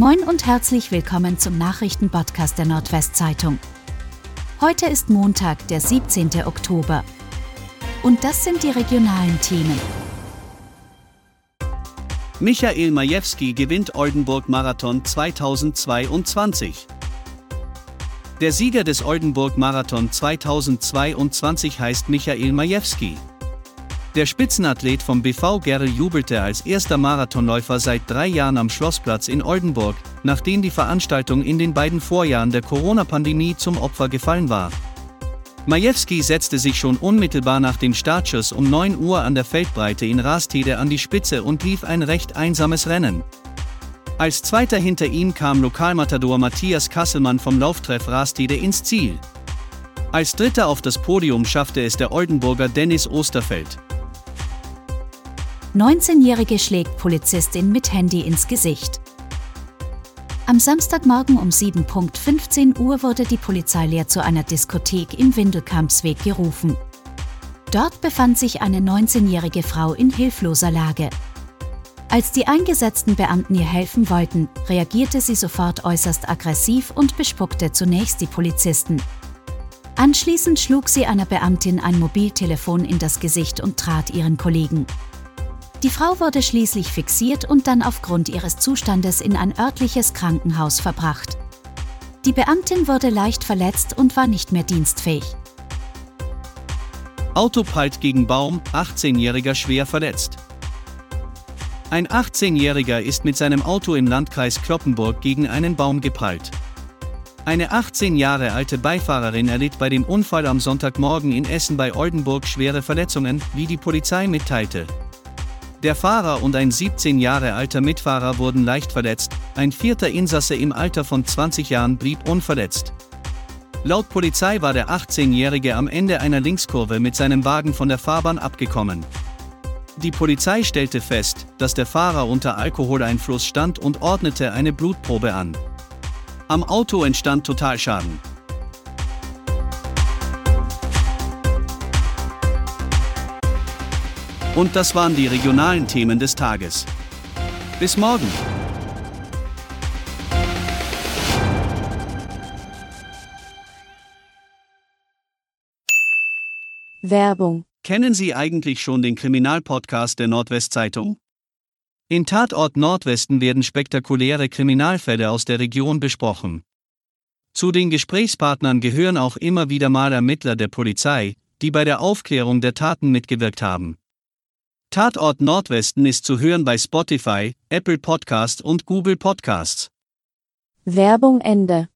Moin und herzlich willkommen zum Nachrichtenpodcast der Nordwestzeitung. Heute ist Montag, der 17. Oktober. Und das sind die regionalen Themen. Michael Majewski gewinnt Oldenburg Marathon 2022. Der Sieger des Oldenburg Marathon 2022 heißt Michael Majewski. Der Spitzenathlet vom BV Gerl jubelte als erster Marathonläufer seit drei Jahren am Schlossplatz in Oldenburg, nachdem die Veranstaltung in den beiden Vorjahren der Corona-Pandemie zum Opfer gefallen war. Majewski setzte sich schon unmittelbar nach dem Startschuss um 9 Uhr an der Feldbreite in Rastede an die Spitze und lief ein recht einsames Rennen. Als zweiter hinter ihm kam Lokalmatador Matthias Kasselmann vom Lauftreff Rastede ins Ziel. Als dritter auf das Podium schaffte es der Oldenburger Dennis Osterfeld. 19-Jährige schlägt Polizistin mit Handy ins Gesicht. Am Samstagmorgen um 7.15 Uhr wurde die Polizei leer zu einer Diskothek im Windelkampsweg gerufen. Dort befand sich eine 19-jährige Frau in hilfloser Lage. Als die eingesetzten Beamten ihr helfen wollten, reagierte sie sofort äußerst aggressiv und bespuckte zunächst die Polizisten. Anschließend schlug sie einer Beamtin ein Mobiltelefon in das Gesicht und trat ihren Kollegen. Die Frau wurde schließlich fixiert und dann aufgrund ihres Zustandes in ein örtliches Krankenhaus verbracht. Die Beamtin wurde leicht verletzt und war nicht mehr dienstfähig. Auto prallt gegen Baum, 18-Jähriger schwer verletzt. Ein 18-Jähriger ist mit seinem Auto im Landkreis Kloppenburg gegen einen Baum geprallt. Eine 18 Jahre alte Beifahrerin erlitt bei dem Unfall am Sonntagmorgen in Essen bei Oldenburg schwere Verletzungen, wie die Polizei mitteilte. Der Fahrer und ein 17 Jahre alter Mitfahrer wurden leicht verletzt, ein vierter Insasse im Alter von 20 Jahren blieb unverletzt. Laut Polizei war der 18-Jährige am Ende einer Linkskurve mit seinem Wagen von der Fahrbahn abgekommen. Die Polizei stellte fest, dass der Fahrer unter Alkoholeinfluss stand und ordnete eine Blutprobe an. Am Auto entstand Totalschaden. Und das waren die regionalen Themen des Tages. Bis morgen. Werbung. Kennen Sie eigentlich schon den Kriminalpodcast der Nordwestzeitung? In Tatort Nordwesten werden spektakuläre Kriminalfälle aus der Region besprochen. Zu den Gesprächspartnern gehören auch immer wieder mal Ermittler der Polizei, die bei der Aufklärung der Taten mitgewirkt haben. Tatort Nordwesten ist zu hören bei Spotify, Apple Podcast und Google Podcasts. Werbung Ende.